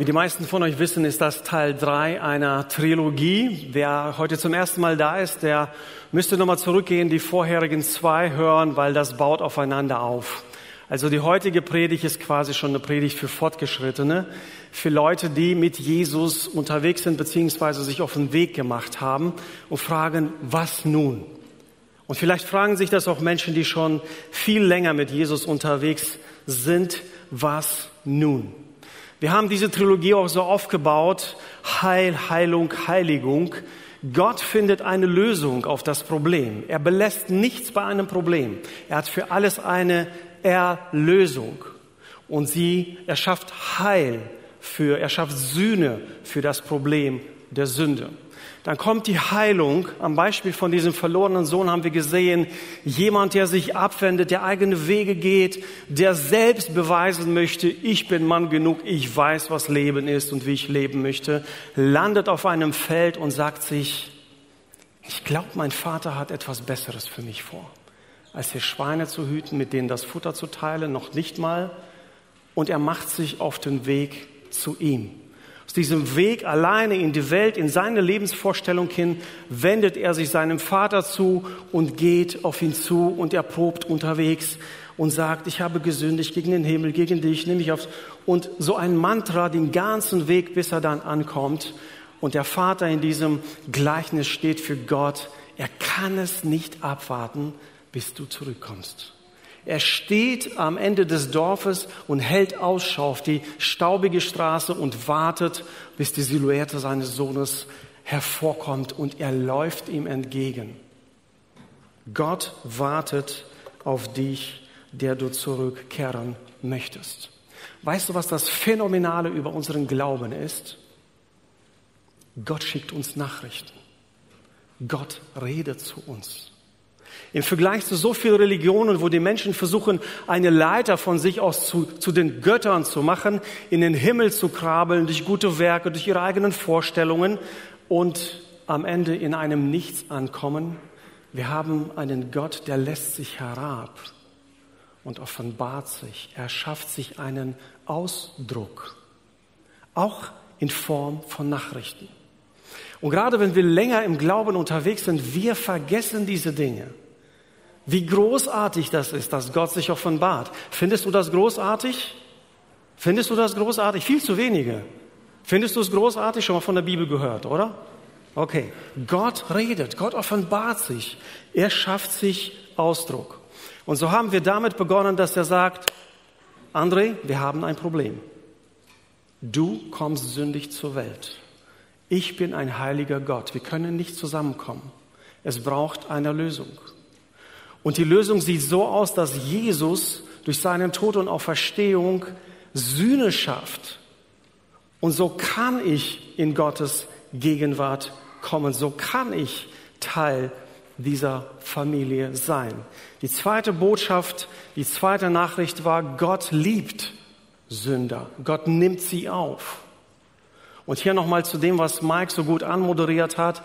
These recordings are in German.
Wie die meisten von euch wissen, ist das Teil 3 einer Trilogie. Wer heute zum ersten Mal da ist, der müsste nochmal zurückgehen, die vorherigen zwei hören, weil das baut aufeinander auf. Also die heutige Predigt ist quasi schon eine Predigt für Fortgeschrittene, für Leute, die mit Jesus unterwegs sind, beziehungsweise sich auf den Weg gemacht haben und fragen, was nun? Und vielleicht fragen sich das auch Menschen, die schon viel länger mit Jesus unterwegs sind, was nun? Wir haben diese Trilogie auch so aufgebaut, Heil, Heilung, Heiligung. Gott findet eine Lösung auf das Problem. Er belässt nichts bei einem Problem. Er hat für alles eine Erlösung. Und sie, er schafft Heil für, er schafft Sühne für das Problem der Sünde. Dann kommt die Heilung. Am Beispiel von diesem verlorenen Sohn haben wir gesehen, jemand, der sich abwendet, der eigene Wege geht, der selbst beweisen möchte, ich bin Mann genug, ich weiß, was Leben ist und wie ich leben möchte, landet auf einem Feld und sagt sich, ich glaube, mein Vater hat etwas Besseres für mich vor, als hier Schweine zu hüten, mit denen das Futter zu teilen, noch nicht mal. Und er macht sich auf den Weg zu ihm. Aus diesem Weg alleine in die Welt, in seine Lebensvorstellung hin, wendet er sich seinem Vater zu und geht auf ihn zu und erprobt unterwegs und sagt, ich habe gesündigt gegen den Himmel, gegen dich, nimm mich aufs, und so ein Mantra den ganzen Weg, bis er dann ankommt. Und der Vater in diesem Gleichnis steht für Gott. Er kann es nicht abwarten, bis du zurückkommst. Er steht am Ende des Dorfes und hält Ausschau auf die staubige Straße und wartet, bis die Silhouette seines Sohnes hervorkommt und er läuft ihm entgegen. Gott wartet auf dich, der du zurückkehren möchtest. Weißt du, was das Phänomenale über unseren Glauben ist? Gott schickt uns Nachrichten. Gott redet zu uns. Im Vergleich zu so vielen Religionen, wo die Menschen versuchen, eine Leiter von sich aus zu, zu den Göttern zu machen, in den Himmel zu krabbeln, durch gute Werke, durch ihre eigenen Vorstellungen und am Ende in einem Nichts ankommen. Wir haben einen Gott, der lässt sich herab und offenbart sich. Er schafft sich einen Ausdruck, auch in Form von Nachrichten. Und gerade wenn wir länger im Glauben unterwegs sind, wir vergessen diese Dinge. Wie großartig das ist, dass Gott sich offenbart. Findest du das großartig? Findest du das großartig? Viel zu wenige. Findest du es großartig? Schon mal von der Bibel gehört, oder? Okay. Gott redet, Gott offenbart sich. Er schafft sich Ausdruck. Und so haben wir damit begonnen, dass er sagt, André, wir haben ein Problem. Du kommst sündig zur Welt. Ich bin ein heiliger Gott. Wir können nicht zusammenkommen. Es braucht eine Lösung. Und die Lösung sieht so aus, dass Jesus durch seinen Tod und Auferstehung Sühne schafft. Und so kann ich in Gottes Gegenwart kommen. So kann ich Teil dieser Familie sein. Die zweite Botschaft, die zweite Nachricht war, Gott liebt Sünder. Gott nimmt sie auf. Und hier nochmal zu dem, was Mike so gut anmoderiert hat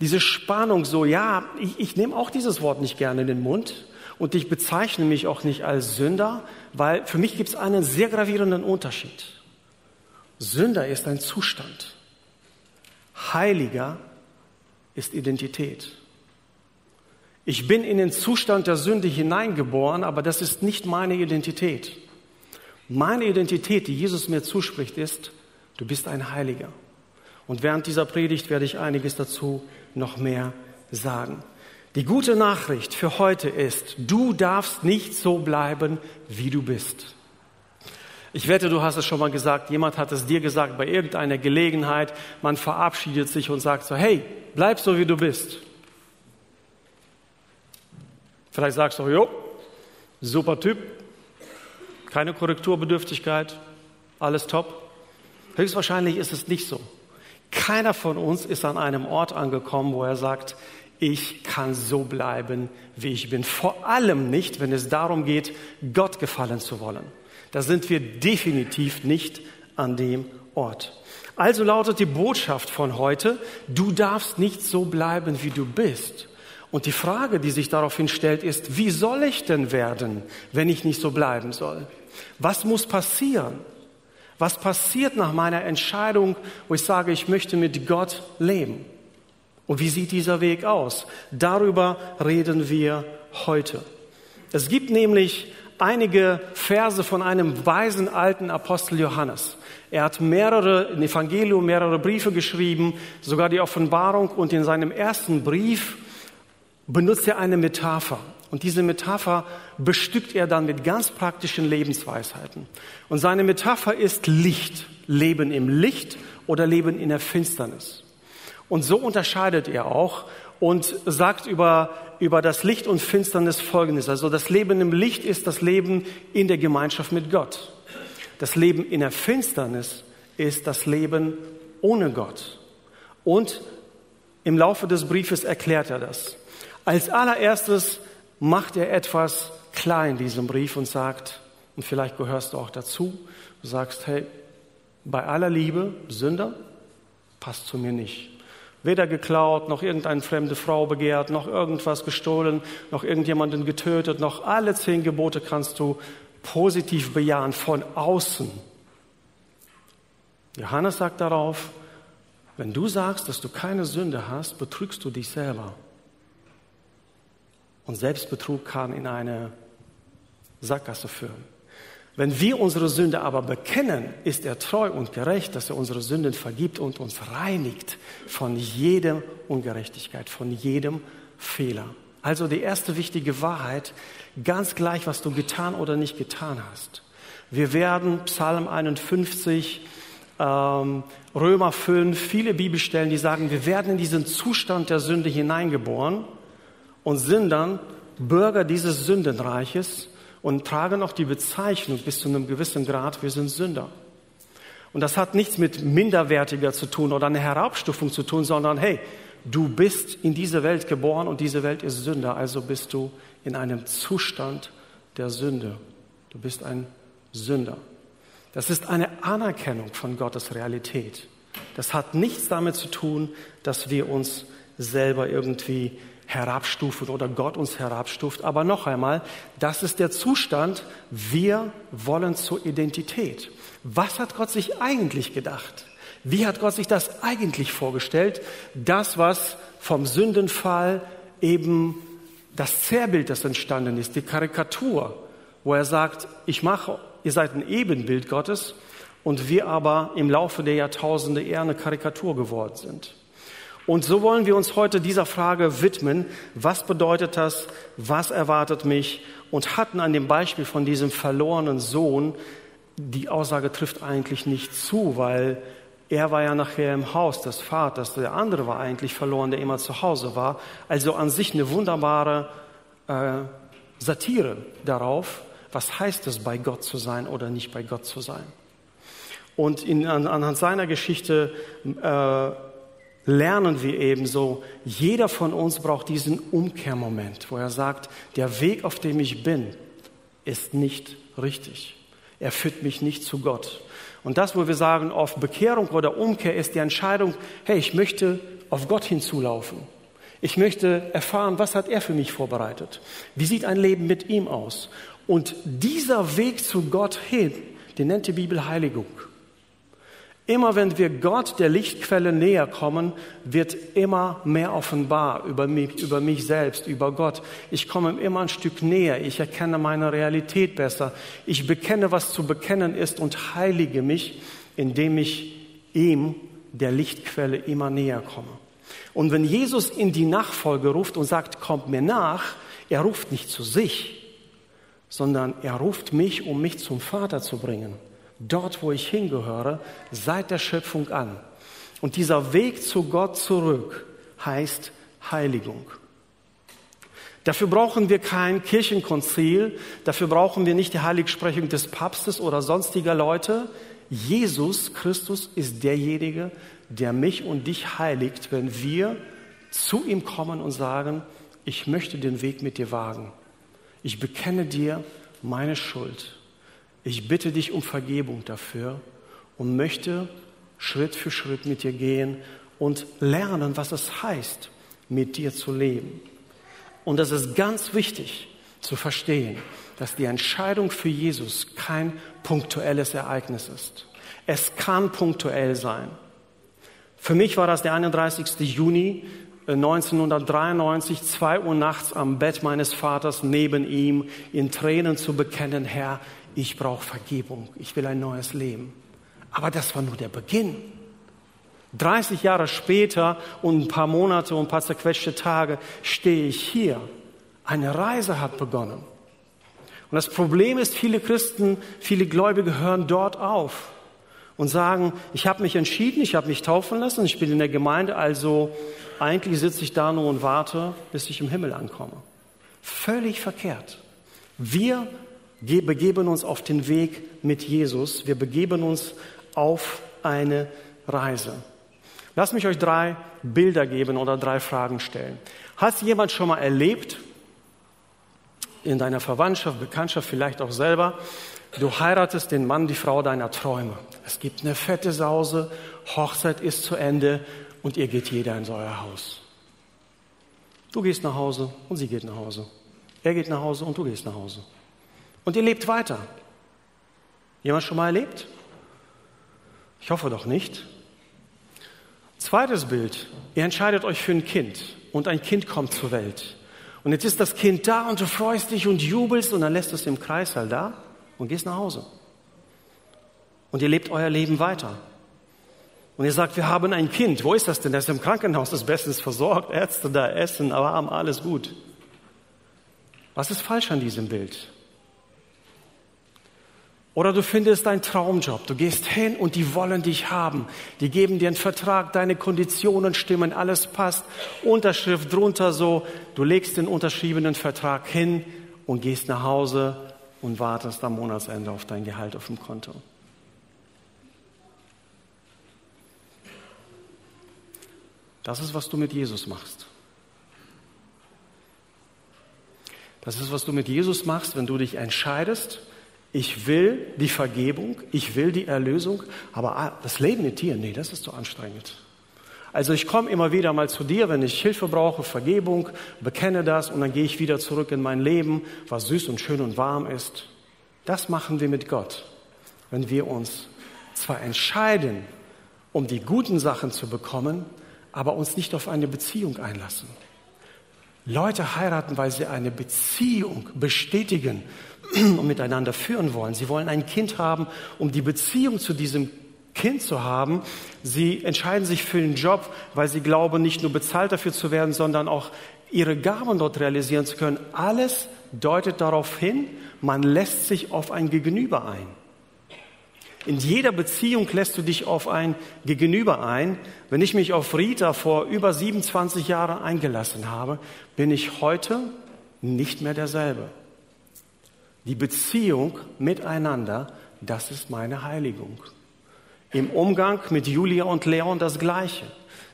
diese Spannung so, ja, ich, ich nehme auch dieses Wort nicht gerne in den Mund und ich bezeichne mich auch nicht als Sünder, weil für mich gibt es einen sehr gravierenden Unterschied. Sünder ist ein Zustand. Heiliger ist Identität. Ich bin in den Zustand der Sünde hineingeboren, aber das ist nicht meine Identität. Meine Identität, die Jesus mir zuspricht, ist, du bist ein Heiliger. Und während dieser Predigt werde ich einiges dazu noch mehr sagen. Die gute Nachricht für heute ist, du darfst nicht so bleiben, wie du bist. Ich wette, du hast es schon mal gesagt, jemand hat es dir gesagt bei irgendeiner Gelegenheit, man verabschiedet sich und sagt so, hey, bleib so, wie du bist. Vielleicht sagst du, jo, super Typ, keine Korrekturbedürftigkeit, alles top. Höchstwahrscheinlich ist es nicht so. Keiner von uns ist an einem Ort angekommen, wo er sagt, ich kann so bleiben, wie ich bin. Vor allem nicht, wenn es darum geht, Gott gefallen zu wollen. Da sind wir definitiv nicht an dem Ort. Also lautet die Botschaft von heute, du darfst nicht so bleiben, wie du bist. Und die Frage, die sich daraufhin stellt, ist, wie soll ich denn werden, wenn ich nicht so bleiben soll? Was muss passieren? Was passiert nach meiner Entscheidung, wo ich sage, ich möchte mit Gott leben? Und wie sieht dieser Weg aus? Darüber reden wir heute. Es gibt nämlich einige Verse von einem weisen alten Apostel Johannes. Er hat mehrere, ein Evangelium, mehrere Briefe geschrieben, sogar die Offenbarung. Und in seinem ersten Brief benutzt er eine Metapher. Und diese Metapher bestückt er dann mit ganz praktischen Lebensweisheiten. Und seine Metapher ist Licht. Leben im Licht oder Leben in der Finsternis. Und so unterscheidet er auch und sagt über, über das Licht und Finsternis Folgendes. Also das Leben im Licht ist das Leben in der Gemeinschaft mit Gott. Das Leben in der Finsternis ist das Leben ohne Gott. Und im Laufe des Briefes erklärt er das. Als allererstes macht er etwas klar in diesem Brief und sagt, und vielleicht gehörst du auch dazu, du sagst, hey, bei aller Liebe, Sünder, passt zu mir nicht. Weder geklaut, noch irgendeine fremde Frau begehrt, noch irgendwas gestohlen, noch irgendjemanden getötet, noch alle zehn Gebote kannst du positiv bejahen von außen. Johannes sagt darauf, wenn du sagst, dass du keine Sünde hast, betrügst du dich selber. Und Selbstbetrug kann in eine Sackgasse führen. Wenn wir unsere Sünde aber bekennen, ist er treu und gerecht, dass er unsere Sünden vergibt und uns reinigt von jeder Ungerechtigkeit, von jedem Fehler. Also die erste wichtige Wahrheit, ganz gleich, was du getan oder nicht getan hast. Wir werden Psalm 51, ähm, Römer 5, viele Bibelstellen, die sagen, wir werden in diesen Zustand der Sünde hineingeboren und sind dann Bürger dieses Sündenreiches und tragen auch die Bezeichnung bis zu einem gewissen Grad, wir sind Sünder. Und das hat nichts mit minderwertiger zu tun oder einer Herabstufung zu tun, sondern hey, du bist in diese Welt geboren und diese Welt ist Sünder, also bist du in einem Zustand der Sünde. Du bist ein Sünder. Das ist eine Anerkennung von Gottes Realität. Das hat nichts damit zu tun, dass wir uns selber irgendwie herabstufen oder Gott uns herabstuft. Aber noch einmal, das ist der Zustand, wir wollen zur Identität. Was hat Gott sich eigentlich gedacht? Wie hat Gott sich das eigentlich vorgestellt? Das, was vom Sündenfall eben das Zerrbild, das entstanden ist, die Karikatur, wo er sagt, ich mache, ihr seid ein Ebenbild Gottes und wir aber im Laufe der Jahrtausende eher eine Karikatur geworden sind. Und so wollen wir uns heute dieser Frage widmen. Was bedeutet das? Was erwartet mich? Und hatten an dem Beispiel von diesem verlorenen Sohn, die Aussage trifft eigentlich nicht zu, weil er war ja nachher im Haus des Vaters, der andere war eigentlich verloren, der immer zu Hause war. Also an sich eine wunderbare äh, Satire darauf, was heißt es, bei Gott zu sein oder nicht bei Gott zu sein. Und in, an, anhand seiner Geschichte äh, lernen wir ebenso, jeder von uns braucht diesen Umkehrmoment, wo er sagt, der Weg, auf dem ich bin, ist nicht richtig. Er führt mich nicht zu Gott. Und das, wo wir sagen, auf Bekehrung oder Umkehr ist die Entscheidung, hey, ich möchte auf Gott hinzulaufen. Ich möchte erfahren, was hat er für mich vorbereitet? Wie sieht ein Leben mit ihm aus? Und dieser Weg zu Gott hin, den nennt die Bibel Heiligung. Immer wenn wir Gott, der Lichtquelle, näher kommen, wird immer mehr offenbar über mich, über mich selbst, über Gott. Ich komme immer ein Stück näher. Ich erkenne meine Realität besser. Ich bekenne, was zu bekennen ist und heilige mich, indem ich ihm, der Lichtquelle, immer näher komme. Und wenn Jesus in die Nachfolge ruft und sagt, kommt mir nach, er ruft nicht zu sich, sondern er ruft mich, um mich zum Vater zu bringen dort, wo ich hingehöre, seit der Schöpfung an. Und dieser Weg zu Gott zurück heißt Heiligung. Dafür brauchen wir kein Kirchenkonzil, dafür brauchen wir nicht die Heiligsprechung des Papstes oder sonstiger Leute. Jesus Christus ist derjenige, der mich und dich heiligt, wenn wir zu ihm kommen und sagen, ich möchte den Weg mit dir wagen. Ich bekenne dir meine Schuld ich bitte dich um Vergebung dafür und möchte Schritt für Schritt mit dir gehen und lernen, was es heißt, mit dir zu leben. Und das ist ganz wichtig zu verstehen, dass die Entscheidung für Jesus kein punktuelles Ereignis ist. Es kann punktuell sein. Für mich war das der 31. Juni 1993, äh, zwei Uhr nachts am Bett meines Vaters neben ihm in Tränen zu bekennen, Herr, ich brauche Vergebung, ich will ein neues Leben. Aber das war nur der Beginn. 30 Jahre später und ein paar Monate und ein paar zerquetschte Tage stehe ich hier. Eine Reise hat begonnen. Und das Problem ist, viele Christen, viele Gläubige hören dort auf und sagen, ich habe mich entschieden, ich habe mich taufen lassen, ich bin in der Gemeinde, also eigentlich sitze ich da nur und warte, bis ich im Himmel ankomme. Völlig verkehrt. Wir begeben uns auf den Weg mit Jesus, wir begeben uns auf eine Reise. Lass mich euch drei Bilder geben oder drei Fragen stellen. Hat jemand schon mal erlebt, in deiner Verwandtschaft, Bekanntschaft, vielleicht auch selber, du heiratest den Mann, die Frau deiner Träume. Es gibt eine fette Sause, Hochzeit ist zu Ende und ihr geht jeder in euer Haus. Du gehst nach Hause und sie geht nach Hause. Er geht nach Hause und du gehst nach Hause. Und ihr lebt weiter. Jemand schon mal erlebt? Ich hoffe doch nicht. Zweites Bild. Ihr entscheidet euch für ein Kind und ein Kind kommt zur Welt. Und jetzt ist das Kind da und du freust dich und jubelst und dann lässt es im Kreis halt da und gehst nach Hause. Und ihr lebt euer Leben weiter. Und ihr sagt, wir haben ein Kind. Wo ist das denn? Das ist im Krankenhaus, das bestens versorgt, Ärzte da essen, aber haben alles gut. Was ist falsch an diesem Bild? Oder du findest einen Traumjob, du gehst hin und die wollen dich haben. Die geben dir einen Vertrag, deine Konditionen stimmen, alles passt. Unterschrift drunter so, du legst den unterschriebenen Vertrag hin und gehst nach Hause und wartest am Monatsende auf dein Gehalt auf dem Konto. Das ist, was du mit Jesus machst. Das ist, was du mit Jesus machst, wenn du dich entscheidest, ich will die Vergebung, ich will die Erlösung, aber ah, das Leben mit dir, nee, das ist zu anstrengend. Also ich komme immer wieder mal zu dir, wenn ich Hilfe brauche, Vergebung, bekenne das und dann gehe ich wieder zurück in mein Leben, was süß und schön und warm ist. Das machen wir mit Gott, wenn wir uns zwar entscheiden, um die guten Sachen zu bekommen, aber uns nicht auf eine Beziehung einlassen. Leute heiraten, weil sie eine Beziehung bestätigen und miteinander führen wollen. Sie wollen ein Kind haben, um die Beziehung zu diesem Kind zu haben. Sie entscheiden sich für den Job, weil sie glauben, nicht nur bezahlt dafür zu werden, sondern auch ihre Gaben dort realisieren zu können. Alles deutet darauf hin, man lässt sich auf ein Gegenüber ein. In jeder Beziehung lässt du dich auf ein Gegenüber ein. Wenn ich mich auf Rita vor über 27 Jahren eingelassen habe, bin ich heute nicht mehr derselbe. Die Beziehung miteinander, das ist meine Heiligung. Im Umgang mit Julia und Leon das Gleiche.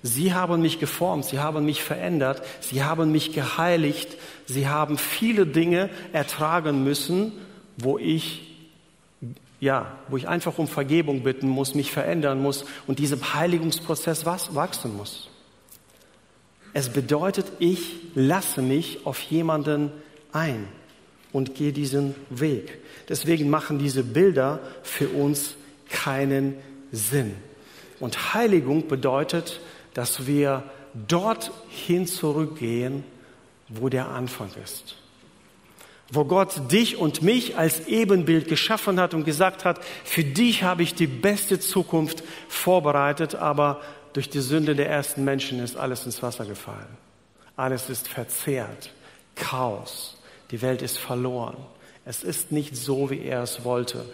Sie haben mich geformt, sie haben mich verändert, sie haben mich geheiligt, sie haben viele Dinge ertragen müssen, wo ich ja, wo ich einfach um Vergebung bitten muss, mich verändern muss und diesem Heiligungsprozess wachsen muss. Es bedeutet, ich lasse mich auf jemanden ein und gehe diesen Weg. Deswegen machen diese Bilder für uns keinen Sinn. Und Heiligung bedeutet, dass wir dorthin zurückgehen, wo der Anfang ist. Wo Gott dich und mich als Ebenbild geschaffen hat und gesagt hat, für dich habe ich die beste Zukunft vorbereitet, aber durch die Sünde der ersten Menschen ist alles ins Wasser gefallen. Alles ist verzehrt. Chaos. Die Welt ist verloren. Es ist nicht so, wie er es wollte.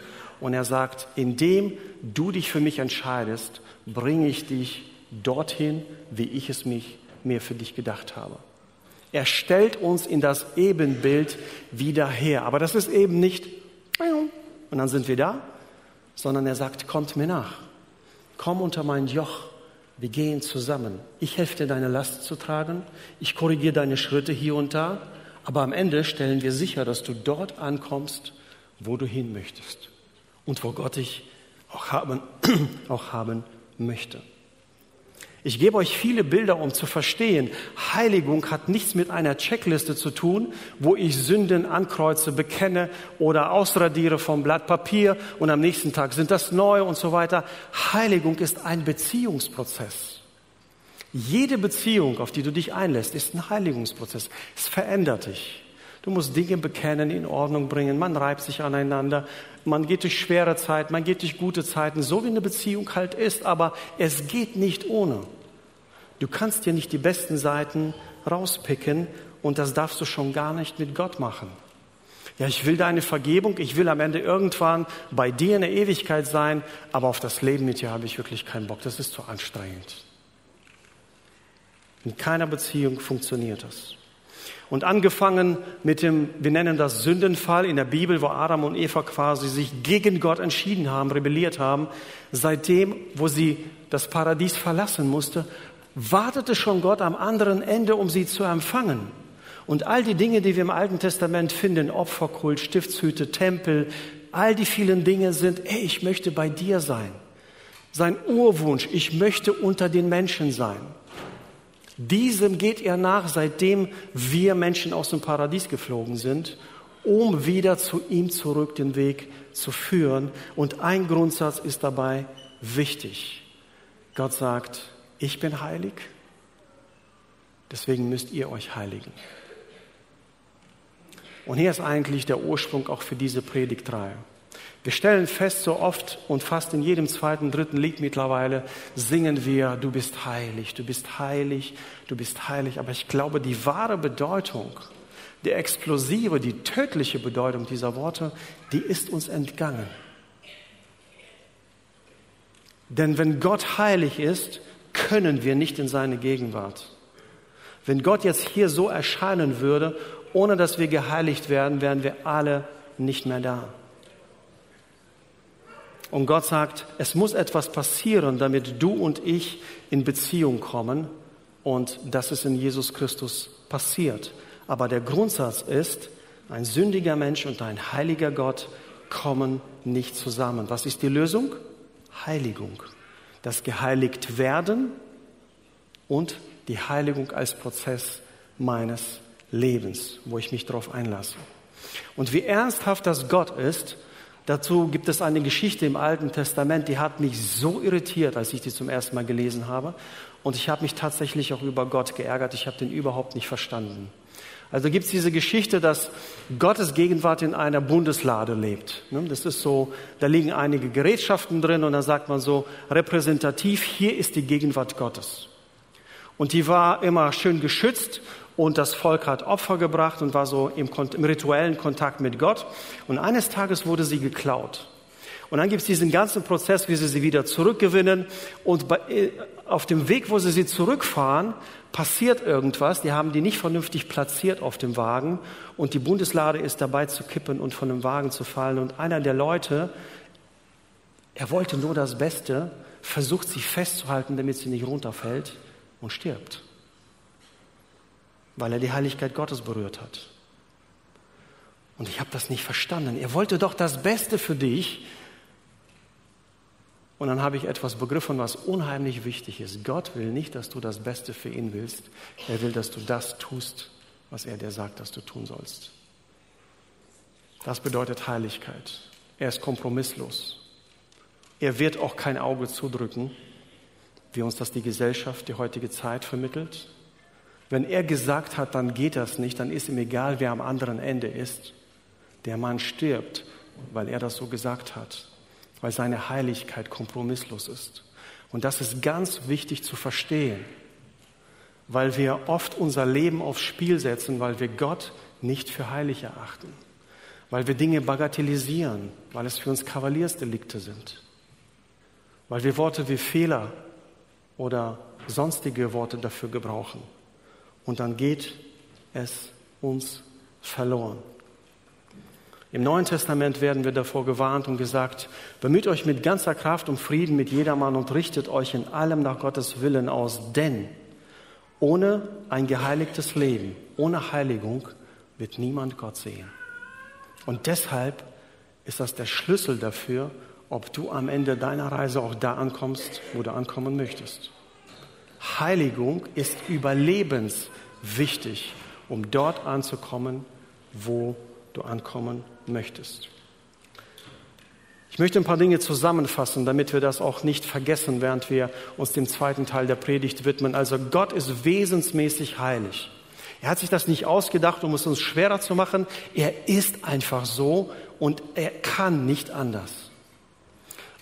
Und er sagt, indem du dich für mich entscheidest, bringe ich dich dorthin, wie ich es mich, mir für dich gedacht habe. Er stellt uns in das Ebenbild wieder her. Aber das ist eben nicht, und dann sind wir da, sondern er sagt, kommt mir nach. Komm unter mein Joch. Wir gehen zusammen. Ich helfe dir, deine Last zu tragen. Ich korrigiere deine Schritte hier und da. Aber am Ende stellen wir sicher, dass du dort ankommst, wo du hin möchtest und wo Gott dich auch haben, auch haben möchte. Ich gebe euch viele Bilder, um zu verstehen, Heiligung hat nichts mit einer Checkliste zu tun, wo ich Sünden ankreuze, bekenne oder ausradiere vom Blatt Papier und am nächsten Tag sind das neu und so weiter. Heiligung ist ein Beziehungsprozess. Jede Beziehung, auf die du dich einlässt, ist ein Heiligungsprozess. Es verändert dich. Du musst Dinge bekennen, in Ordnung bringen. Man reibt sich aneinander. Man geht durch schwere Zeiten, man geht durch gute Zeiten, so wie eine Beziehung halt ist. Aber es geht nicht ohne. Du kannst dir nicht die besten Seiten rauspicken und das darfst du schon gar nicht mit Gott machen. Ja, ich will deine Vergebung, ich will am Ende irgendwann bei dir in der Ewigkeit sein, aber auf das Leben mit dir habe ich wirklich keinen Bock. Das ist zu anstrengend. In keiner Beziehung funktioniert das. Und angefangen mit dem, wir nennen das Sündenfall in der Bibel, wo Adam und Eva quasi sich gegen Gott entschieden haben, rebelliert haben. Seitdem, wo sie das Paradies verlassen musste, wartete schon Gott am anderen Ende, um sie zu empfangen. Und all die Dinge, die wir im Alten Testament finden, Opferkult, Stiftshüte, Tempel, all die vielen Dinge sind, ey, ich möchte bei dir sein. Sein Urwunsch, ich möchte unter den Menschen sein. Diesem geht er nach, seitdem wir Menschen aus dem Paradies geflogen sind, um wieder zu ihm zurück den Weg zu führen. Und ein Grundsatz ist dabei wichtig. Gott sagt, ich bin heilig, deswegen müsst ihr euch heiligen. Und hier ist eigentlich der Ursprung auch für diese Predigtreihe. Wir stellen fest, so oft und fast in jedem zweiten, dritten Lied mittlerweile singen wir, du bist heilig, du bist heilig, du bist heilig. Aber ich glaube, die wahre Bedeutung, die explosive, die tödliche Bedeutung dieser Worte, die ist uns entgangen. Denn wenn Gott heilig ist, können wir nicht in seine Gegenwart. Wenn Gott jetzt hier so erscheinen würde, ohne dass wir geheiligt werden, wären wir alle nicht mehr da. Und Gott sagt, es muss etwas passieren, damit du und ich in Beziehung kommen. Und das ist in Jesus Christus passiert. Aber der Grundsatz ist, ein sündiger Mensch und ein heiliger Gott kommen nicht zusammen. Was ist die Lösung? Heiligung. Das geheiligt werden und die Heiligung als Prozess meines Lebens, wo ich mich darauf einlasse. Und wie ernsthaft das Gott ist, Dazu gibt es eine Geschichte im Alten Testament, die hat mich so irritiert, als ich die zum ersten Mal gelesen habe. Und ich habe mich tatsächlich auch über Gott geärgert. Ich habe den überhaupt nicht verstanden. Also gibt es diese Geschichte, dass Gottes Gegenwart in einer Bundeslade lebt. Ne, das ist so, da liegen einige Gerätschaften drin und dann sagt man so repräsentativ, hier ist die Gegenwart Gottes. Und die war immer schön geschützt und das Volk hat Opfer gebracht und war so im, im rituellen Kontakt mit Gott. Und eines Tages wurde sie geklaut. Und dann gibt es diesen ganzen Prozess, wie sie sie wieder zurückgewinnen. Und bei, äh, auf dem Weg, wo sie sie zurückfahren, passiert irgendwas. Die haben die nicht vernünftig platziert auf dem Wagen. Und die Bundeslade ist dabei zu kippen und von dem Wagen zu fallen. Und einer der Leute, er wollte nur das Beste, versucht sie festzuhalten, damit sie nicht runterfällt und stirbt weil er die Heiligkeit Gottes berührt hat. Und ich habe das nicht verstanden. Er wollte doch das Beste für dich. Und dann habe ich etwas begriffen, was unheimlich wichtig ist. Gott will nicht, dass du das Beste für ihn willst. Er will, dass du das tust, was er dir sagt, dass du tun sollst. Das bedeutet Heiligkeit. Er ist kompromisslos. Er wird auch kein Auge zudrücken, wie uns das die Gesellschaft, die heutige Zeit vermittelt. Wenn er gesagt hat, dann geht das nicht, dann ist ihm egal, wer am anderen Ende ist. Der Mann stirbt, weil er das so gesagt hat, weil seine Heiligkeit kompromisslos ist. Und das ist ganz wichtig zu verstehen, weil wir oft unser Leben aufs Spiel setzen, weil wir Gott nicht für heilig erachten, weil wir Dinge bagatellisieren, weil es für uns Kavaliersdelikte sind, weil wir Worte wie Fehler oder sonstige Worte dafür gebrauchen und dann geht es uns verloren. Im Neuen Testament werden wir davor gewarnt und gesagt, bemüht euch mit ganzer Kraft um Frieden mit jedermann und richtet euch in allem nach Gottes Willen aus, denn ohne ein geheiligtes Leben, ohne Heiligung wird niemand Gott sehen. Und deshalb ist das der Schlüssel dafür, ob du am Ende deiner Reise auch da ankommst, wo du ankommen möchtest. Heiligung ist überlebenswichtig, um dort anzukommen, wo du ankommen möchtest. Ich möchte ein paar Dinge zusammenfassen, damit wir das auch nicht vergessen, während wir uns dem zweiten Teil der Predigt widmen. Also Gott ist wesensmäßig heilig. Er hat sich das nicht ausgedacht, um es uns schwerer zu machen. Er ist einfach so und er kann nicht anders.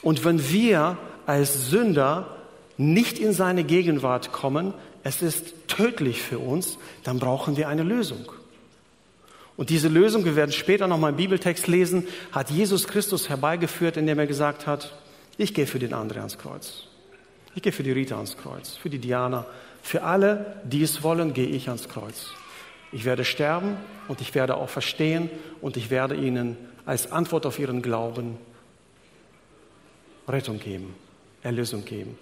Und wenn wir als Sünder nicht in seine Gegenwart kommen, es ist tödlich für uns, dann brauchen wir eine Lösung. Und diese Lösung, wir werden später nochmal im Bibeltext lesen, hat Jesus Christus herbeigeführt, indem er gesagt hat, ich gehe für den André ans Kreuz. Ich gehe für die Rita ans Kreuz, für die Diana. Für alle, die es wollen, gehe ich ans Kreuz. Ich werde sterben und ich werde auch verstehen und ich werde ihnen als Antwort auf ihren Glauben Rettung geben, Erlösung geben.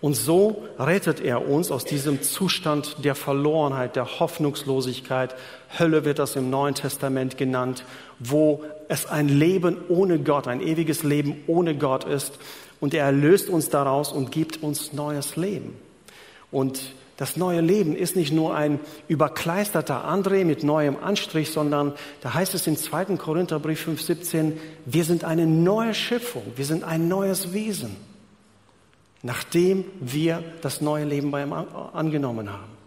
Und so rettet er uns aus diesem Zustand der Verlorenheit, der Hoffnungslosigkeit. Hölle wird das im Neuen Testament genannt, wo es ein Leben ohne Gott, ein ewiges Leben ohne Gott ist. Und er erlöst uns daraus und gibt uns neues Leben. Und das neue Leben ist nicht nur ein überkleisterter André mit neuem Anstrich, sondern da heißt es im 2. Korintherbrief 5,17, wir sind eine neue Schöpfung, wir sind ein neues Wesen nachdem wir das neue Leben bei ihm angenommen haben.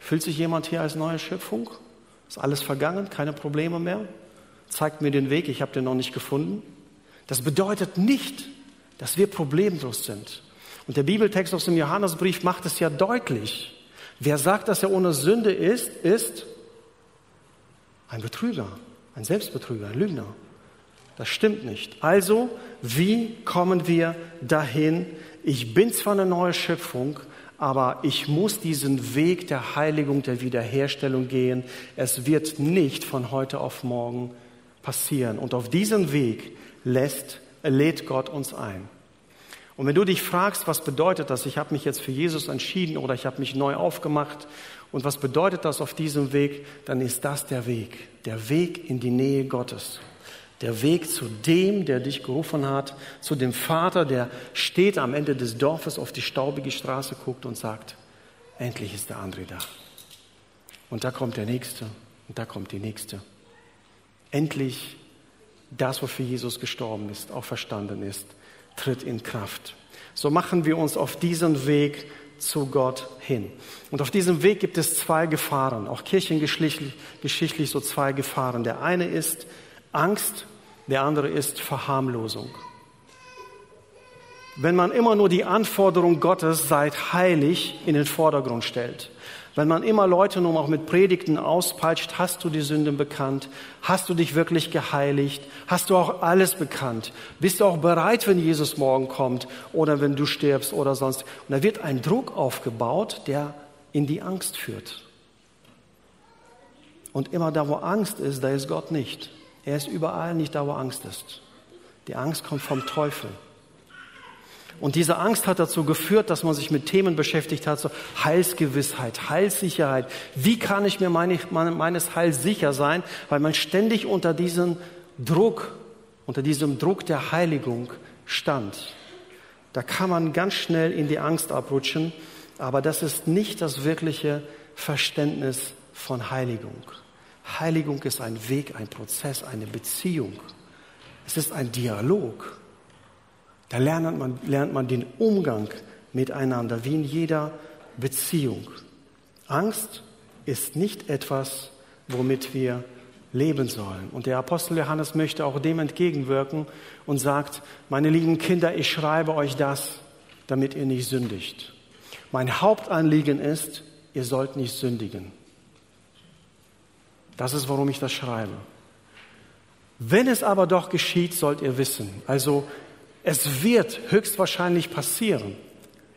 Fühlt sich jemand hier als neue Schöpfung? Ist alles vergangen, keine Probleme mehr? Zeigt mir den Weg, ich habe den noch nicht gefunden. Das bedeutet nicht, dass wir problemlos sind. Und der Bibeltext aus dem Johannesbrief macht es ja deutlich. Wer sagt, dass er ohne Sünde ist, ist ein Betrüger, ein Selbstbetrüger, ein Lügner. Das stimmt nicht. Also, wie kommen wir dahin? Ich bin zwar eine neue Schöpfung, aber ich muss diesen Weg der Heiligung, der Wiederherstellung gehen. Es wird nicht von heute auf morgen passieren. Und auf diesen Weg lässt, lädt Gott uns ein. Und wenn du dich fragst, was bedeutet das, ich habe mich jetzt für Jesus entschieden oder ich habe mich neu aufgemacht und was bedeutet das auf diesem Weg, dann ist das der Weg, der Weg in die Nähe Gottes der Weg zu dem, der dich gerufen hat, zu dem Vater, der steht am Ende des Dorfes auf die staubige Straße, guckt und sagt, endlich ist der André da. Und da kommt der Nächste und da kommt die Nächste. Endlich das, wofür Jesus gestorben ist, auch verstanden ist, tritt in Kraft. So machen wir uns auf diesen Weg zu Gott hin. Und auf diesem Weg gibt es zwei Gefahren, auch kirchengeschichtlich so zwei Gefahren. Der eine ist Angst der andere ist Verharmlosung. Wenn man immer nur die Anforderung Gottes, seid heilig, in den Vordergrund stellt, wenn man immer Leute nur auch mit Predigten auspeitscht, hast du die Sünden bekannt? Hast du dich wirklich geheiligt? Hast du auch alles bekannt? Bist du auch bereit, wenn Jesus morgen kommt oder wenn du stirbst oder sonst? Und da wird ein Druck aufgebaut, der in die Angst führt. Und immer da, wo Angst ist, da ist Gott nicht. Er ist überall, nicht da, wo Angst ist. Die Angst kommt vom Teufel. Und diese Angst hat dazu geführt, dass man sich mit Themen beschäftigt hat, so Heilsgewissheit, Heilssicherheit. Wie kann ich mir meine, meines Heils sicher sein? Weil man ständig unter diesem Druck, unter diesem Druck der Heiligung stand. Da kann man ganz schnell in die Angst abrutschen, aber das ist nicht das wirkliche Verständnis von Heiligung. Heiligung ist ein Weg, ein Prozess, eine Beziehung. Es ist ein Dialog. Da lernt man, lernt man den Umgang miteinander, wie in jeder Beziehung. Angst ist nicht etwas, womit wir leben sollen. Und der Apostel Johannes möchte auch dem entgegenwirken und sagt, meine lieben Kinder, ich schreibe euch das, damit ihr nicht sündigt. Mein Hauptanliegen ist, ihr sollt nicht sündigen. Das ist, warum ich das schreibe. Wenn es aber doch geschieht, sollt ihr wissen. Also es wird höchstwahrscheinlich passieren.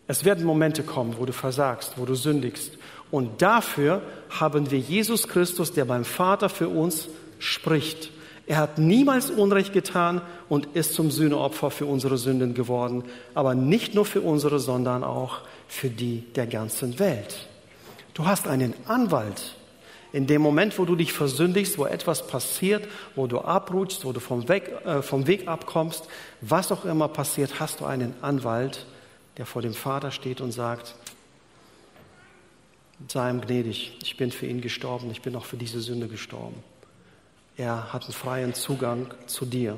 Es werden Momente kommen, wo du versagst, wo du sündigst. Und dafür haben wir Jesus Christus, der beim Vater für uns spricht. Er hat niemals Unrecht getan und ist zum Sühneopfer für unsere Sünden geworden. Aber nicht nur für unsere, sondern auch für die der ganzen Welt. Du hast einen Anwalt in dem Moment, wo du dich versündigst, wo etwas passiert, wo du abrutschst, wo du vom Weg, äh, vom Weg abkommst, was auch immer passiert, hast du einen Anwalt der vor dem Vater steht und sagt, sei ihm gnädig, ich bin für ihn gestorben, ich bin auch für diese Sünde gestorben. Er hat einen freien Zugang zu dir.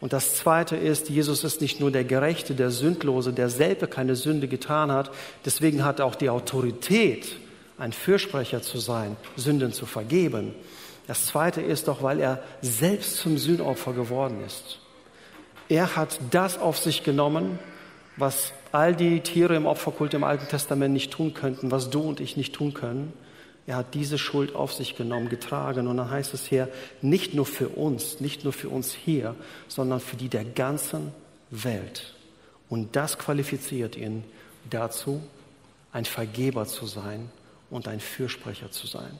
Und das Zweite ist, Jesus ist nicht nur der Gerechte, der Sündlose, der selber keine Sünde getan hat. Deswegen hat er auch die Autorität, ein Fürsprecher zu sein, Sünden zu vergeben. Das Zweite ist doch, weil er selbst zum Sühnopfer geworden ist. Er hat das auf sich genommen, was all die Tiere im Opferkult im Alten Testament nicht tun könnten, was du und ich nicht tun können. Er hat diese Schuld auf sich genommen, getragen. Und dann heißt es hier, nicht nur für uns, nicht nur für uns hier, sondern für die der ganzen Welt. Und das qualifiziert ihn dazu, ein Vergeber zu sein und ein Fürsprecher zu sein.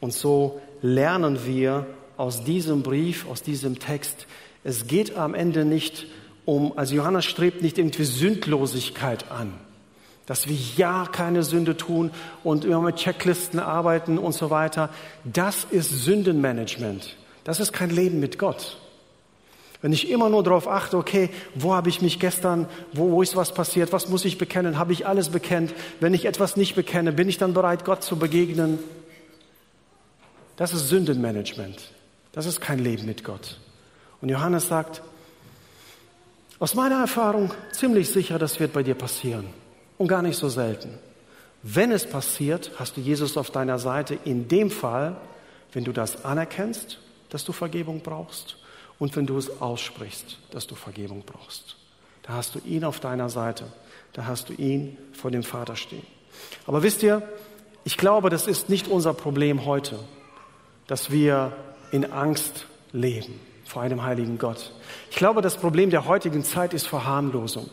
Und so lernen wir aus diesem Brief, aus diesem Text, es geht am Ende nicht um, also Johannes strebt nicht irgendwie Sündlosigkeit an dass wir ja keine Sünde tun und immer mit Checklisten arbeiten und so weiter. Das ist Sündenmanagement. Das ist kein Leben mit Gott. Wenn ich immer nur darauf achte, okay, wo habe ich mich gestern, wo, wo ist was passiert, was muss ich bekennen, habe ich alles bekennt. Wenn ich etwas nicht bekenne, bin ich dann bereit, Gott zu begegnen. Das ist Sündenmanagement. Das ist kein Leben mit Gott. Und Johannes sagt, aus meiner Erfahrung ziemlich sicher, das wird bei dir passieren und gar nicht so selten. Wenn es passiert, hast du Jesus auf deiner Seite in dem Fall, wenn du das anerkennst, dass du Vergebung brauchst und wenn du es aussprichst, dass du Vergebung brauchst. Da hast du ihn auf deiner Seite, da hast du ihn vor dem Vater stehen. Aber wisst ihr, ich glaube, das ist nicht unser Problem heute, dass wir in Angst leben vor einem heiligen Gott. Ich glaube, das Problem der heutigen Zeit ist Verharmlosung.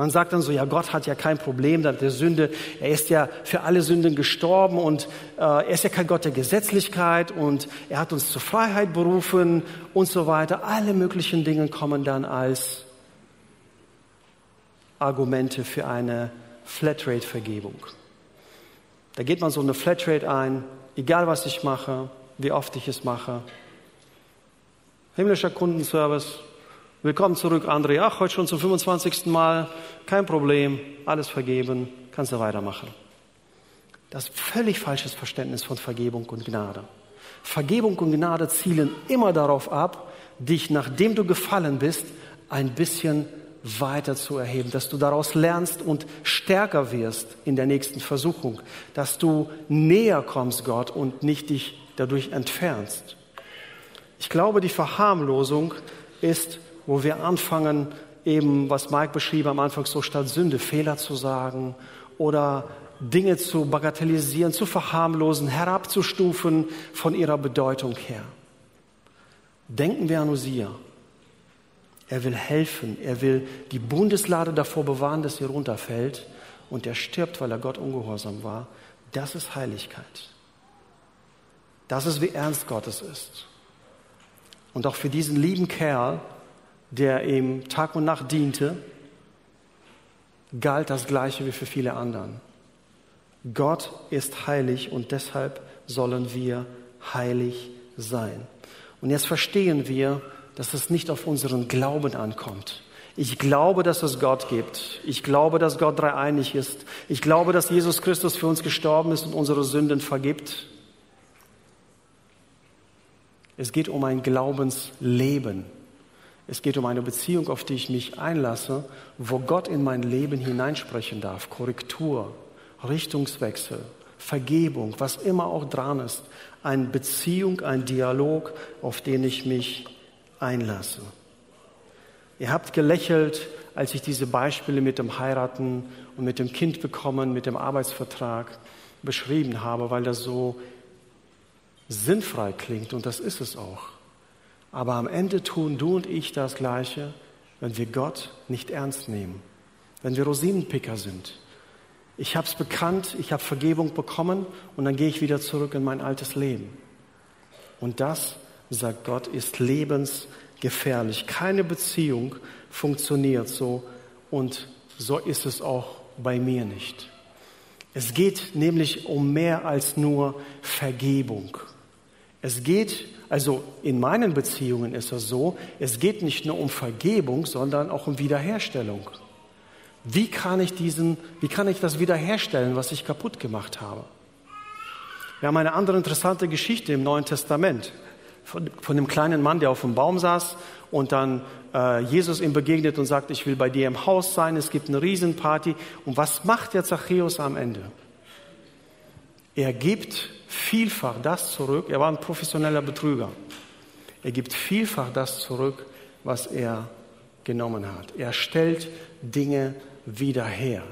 Man sagt dann so, ja, Gott hat ja kein Problem mit der Sünde. Er ist ja für alle Sünden gestorben und äh, er ist ja kein Gott der Gesetzlichkeit und er hat uns zur Freiheit berufen und so weiter. Alle möglichen Dinge kommen dann als Argumente für eine Flatrate-Vergebung. Da geht man so eine Flatrate ein, egal was ich mache, wie oft ich es mache. Himmlischer Kundenservice, Willkommen zurück, André. Ach, heute schon zum 25. Mal. Kein Problem. Alles vergeben. Kannst du weitermachen. Das ist völlig falsches Verständnis von Vergebung und Gnade. Vergebung und Gnade zielen immer darauf ab, dich, nachdem du gefallen bist, ein bisschen weiter zu erheben, dass du daraus lernst und stärker wirst in der nächsten Versuchung, dass du näher kommst Gott und nicht dich dadurch entfernst. Ich glaube, die Verharmlosung ist wo wir anfangen, eben, was Mike beschrieb am Anfang, so statt Sünde Fehler zu sagen oder Dinge zu bagatellisieren, zu verharmlosen, herabzustufen von ihrer Bedeutung her. Denken wir an Usia. Er will helfen, er will die Bundeslade davor bewahren, dass sie runterfällt und er stirbt, weil er Gott ungehorsam war. Das ist Heiligkeit. Das ist, wie ernst Gottes ist. Und auch für diesen lieben Kerl der ihm Tag und Nacht diente, galt das Gleiche wie für viele anderen. Gott ist heilig und deshalb sollen wir heilig sein. Und jetzt verstehen wir, dass es nicht auf unseren Glauben ankommt. Ich glaube, dass es Gott gibt. Ich glaube, dass Gott dreieinig ist. Ich glaube, dass Jesus Christus für uns gestorben ist und unsere Sünden vergibt. Es geht um ein Glaubensleben. Es geht um eine Beziehung, auf die ich mich einlasse, wo Gott in mein Leben hineinsprechen darf. Korrektur, Richtungswechsel, Vergebung, was immer auch dran ist. Eine Beziehung, ein Dialog, auf den ich mich einlasse. Ihr habt gelächelt, als ich diese Beispiele mit dem Heiraten und mit dem Kind bekommen, mit dem Arbeitsvertrag beschrieben habe, weil das so sinnfrei klingt und das ist es auch. Aber am Ende tun du und ich das Gleiche, wenn wir Gott nicht ernst nehmen, wenn wir Rosinenpicker sind. Ich habe es bekannt, ich habe Vergebung bekommen und dann gehe ich wieder zurück in mein altes Leben. Und das, sagt Gott, ist lebensgefährlich. Keine Beziehung funktioniert so und so ist es auch bei mir nicht. Es geht nämlich um mehr als nur Vergebung. Es geht, also in meinen Beziehungen ist es so, es geht nicht nur um Vergebung, sondern auch um Wiederherstellung. Wie kann ich diesen, wie kann ich das wiederherstellen, was ich kaputt gemacht habe? Wir haben eine andere interessante Geschichte im Neuen Testament von, von dem kleinen Mann, der auf dem Baum saß und dann äh, Jesus ihm begegnet und sagt, ich will bei dir im Haus sein, es gibt eine Riesenparty. Und was macht der Zachäus am Ende? Er gibt vielfach das zurück, er war ein professioneller Betrüger. Er gibt vielfach das zurück, was er genommen hat. Er stellt Dinge wieder her.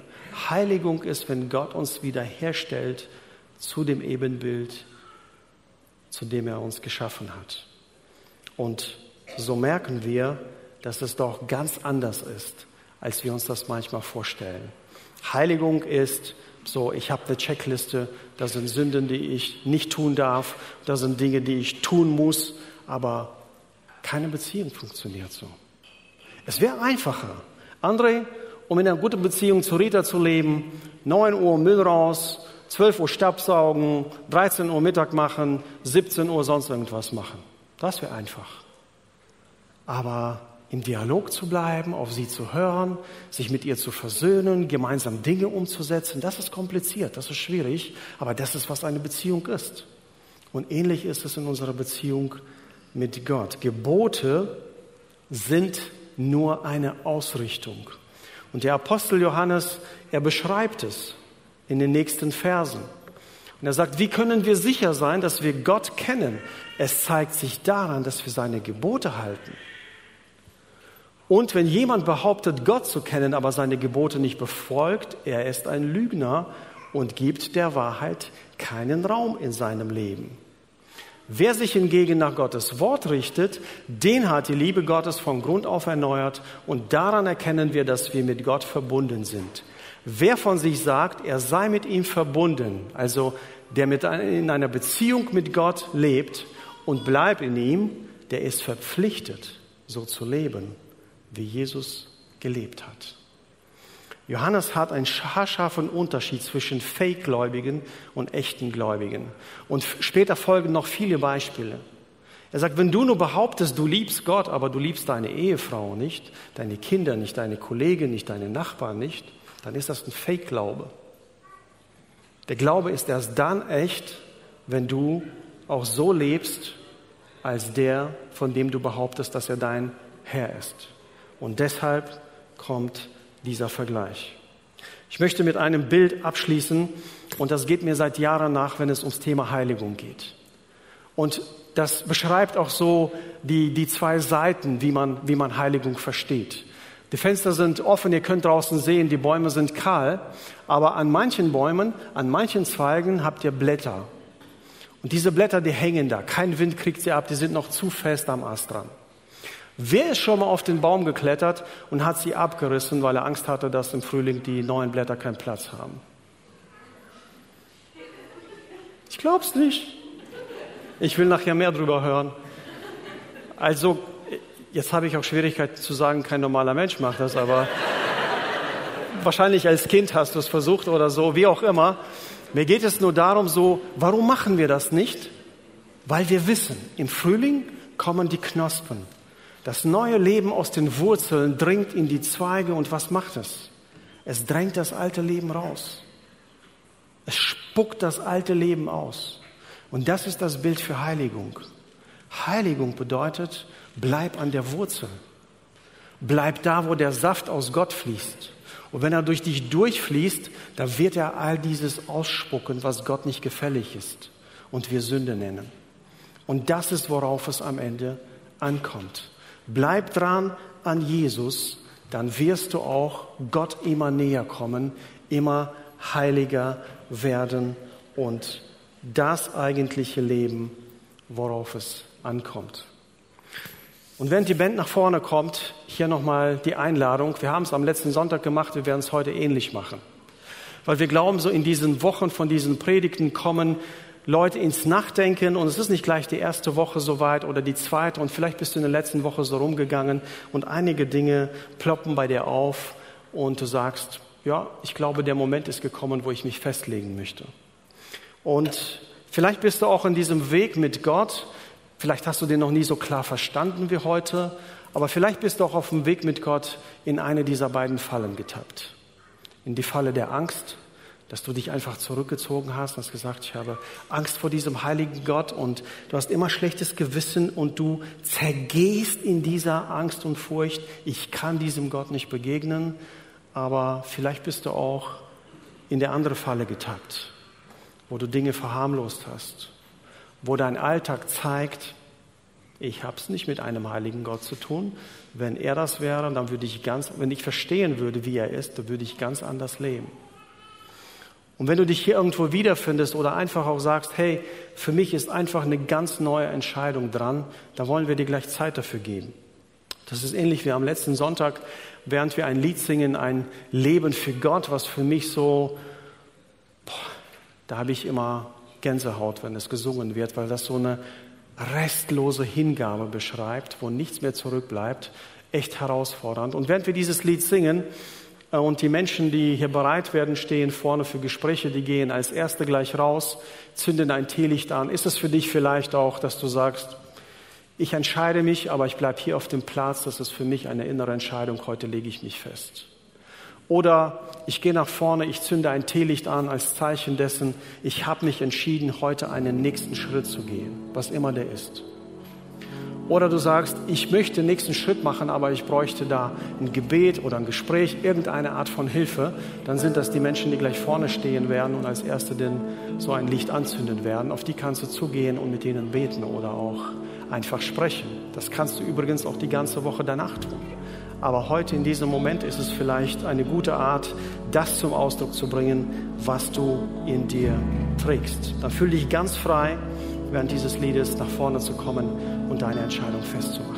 Heiligung ist, wenn Gott uns wiederherstellt zu dem Ebenbild, zu dem er uns geschaffen hat. Und so merken wir, dass es doch ganz anders ist, als wir uns das manchmal vorstellen. Heiligung ist so, ich habe eine Checkliste, da sind Sünden, die ich nicht tun darf, da sind Dinge, die ich tun muss, aber keine Beziehung funktioniert so. Es wäre einfacher. André, um in einer guten Beziehung zu Rita zu leben, 9 Uhr Müll raus, 12 Uhr Stabsaugen, 13 Uhr Mittag machen, 17 Uhr sonst irgendwas machen. Das wäre einfach. Aber im Dialog zu bleiben, auf sie zu hören, sich mit ihr zu versöhnen, gemeinsam Dinge umzusetzen, das ist kompliziert, das ist schwierig, aber das ist, was eine Beziehung ist. Und ähnlich ist es in unserer Beziehung mit Gott. Gebote sind nur eine Ausrichtung. Und der Apostel Johannes, er beschreibt es in den nächsten Versen. Und er sagt, wie können wir sicher sein, dass wir Gott kennen? Es zeigt sich daran, dass wir seine Gebote halten. Und wenn jemand behauptet, Gott zu kennen, aber seine Gebote nicht befolgt, er ist ein Lügner und gibt der Wahrheit keinen Raum in seinem Leben. Wer sich hingegen nach Gottes Wort richtet, den hat die Liebe Gottes von Grund auf erneuert und daran erkennen wir, dass wir mit Gott verbunden sind. Wer von sich sagt, er sei mit ihm verbunden, also der mit in einer Beziehung mit Gott lebt und bleibt in ihm, der ist verpflichtet, so zu leben wie Jesus gelebt hat. Johannes hat einen haarscharfen Unterschied zwischen Fake-Gläubigen und echten Gläubigen. Und später folgen noch viele Beispiele. Er sagt, wenn du nur behauptest, du liebst Gott, aber du liebst deine Ehefrau nicht, deine Kinder nicht, deine Kollegen nicht, deine Nachbarn nicht, dann ist das ein Fake-Glaube. Der Glaube ist erst dann echt, wenn du auch so lebst, als der, von dem du behauptest, dass er dein Herr ist. Und deshalb kommt dieser Vergleich. Ich möchte mit einem Bild abschließen und das geht mir seit Jahren nach, wenn es ums Thema Heiligung geht. Und das beschreibt auch so die, die zwei Seiten, wie man, wie man Heiligung versteht. Die Fenster sind offen, ihr könnt draußen sehen, die Bäume sind kahl, aber an manchen Bäumen, an manchen Zweigen habt ihr Blätter. Und diese Blätter, die hängen da. Kein Wind kriegt sie ab, die sind noch zu fest am Ast dran. Wer ist schon mal auf den Baum geklettert und hat sie abgerissen, weil er Angst hatte, dass im Frühling die neuen Blätter keinen Platz haben? Ich glaub's nicht. Ich will nachher mehr drüber hören. Also, jetzt habe ich auch Schwierigkeiten zu sagen, kein normaler Mensch macht das, aber wahrscheinlich als Kind hast du es versucht oder so, wie auch immer. Mir geht es nur darum, so, warum machen wir das nicht? Weil wir wissen, im Frühling kommen die Knospen. Das neue Leben aus den Wurzeln dringt in die Zweige und was macht es? Es drängt das alte Leben raus. Es spuckt das alte Leben aus. Und das ist das Bild für Heiligung. Heiligung bedeutet, bleib an der Wurzel. Bleib da, wo der Saft aus Gott fließt. Und wenn er durch dich durchfließt, dann wird er all dieses ausspucken, was Gott nicht gefällig ist und wir Sünde nennen. Und das ist, worauf es am Ende ankommt. Bleib dran an Jesus, dann wirst du auch Gott immer näher kommen, immer heiliger werden und das eigentliche Leben, worauf es ankommt. Und während die Band nach vorne kommt, hier nochmal die Einladung. Wir haben es am letzten Sonntag gemacht, wir werden es heute ähnlich machen. Weil wir glauben, so in diesen Wochen von diesen Predigten kommen Leute ins Nachdenken und es ist nicht gleich die erste Woche soweit oder die zweite und vielleicht bist du in der letzten Woche so rumgegangen und einige Dinge ploppen bei dir auf und du sagst, ja, ich glaube, der Moment ist gekommen, wo ich mich festlegen möchte. Und Vielleicht bist du auch in diesem Weg mit Gott. Vielleicht hast du den noch nie so klar verstanden wie heute. Aber vielleicht bist du auch auf dem Weg mit Gott in eine dieser beiden Fallen getappt. In die Falle der Angst, dass du dich einfach zurückgezogen hast und hast gesagt, ich habe Angst vor diesem heiligen Gott und du hast immer schlechtes Gewissen und du zergehst in dieser Angst und Furcht. Ich kann diesem Gott nicht begegnen, aber vielleicht bist du auch in der andere Falle getappt, wo du Dinge verharmlost hast, wo dein Alltag zeigt, ich habe es nicht mit einem heiligen Gott zu tun. Wenn er das wäre, dann würde ich ganz, wenn ich verstehen würde, wie er ist, dann würde ich ganz anders leben. Und wenn du dich hier irgendwo wiederfindest oder einfach auch sagst, hey, für mich ist einfach eine ganz neue Entscheidung dran, da wollen wir dir gleich Zeit dafür geben. Das ist ähnlich wie am letzten Sonntag, während wir ein Lied singen, ein Leben für Gott, was für mich so, boah, da habe ich immer Gänsehaut, wenn es gesungen wird, weil das so eine restlose Hingabe beschreibt, wo nichts mehr zurückbleibt. Echt herausfordernd. Und während wir dieses Lied singen, und die Menschen, die hier bereit werden, stehen vorne für Gespräche, die gehen als Erste gleich raus, zünden ein Teelicht an. Ist es für dich vielleicht auch, dass du sagst, ich entscheide mich, aber ich bleibe hier auf dem Platz, das ist für mich eine innere Entscheidung, heute lege ich mich fest. Oder ich gehe nach vorne, ich zünde ein Teelicht an als Zeichen dessen, ich habe mich entschieden, heute einen nächsten Schritt zu gehen, was immer der ist. Oder du sagst, ich möchte den nächsten Schritt machen, aber ich bräuchte da ein Gebet oder ein Gespräch, irgendeine Art von Hilfe. Dann sind das die Menschen, die gleich vorne stehen werden und als Erste denn so ein Licht anzünden werden. Auf die kannst du zugehen und mit ihnen beten oder auch einfach sprechen. Das kannst du übrigens auch die ganze Woche danach tun. Aber heute in diesem Moment ist es vielleicht eine gute Art, das zum Ausdruck zu bringen, was du in dir trägst. Dann fühl dich ganz frei während dieses Liedes nach vorne zu kommen und deine Entscheidung festzumachen.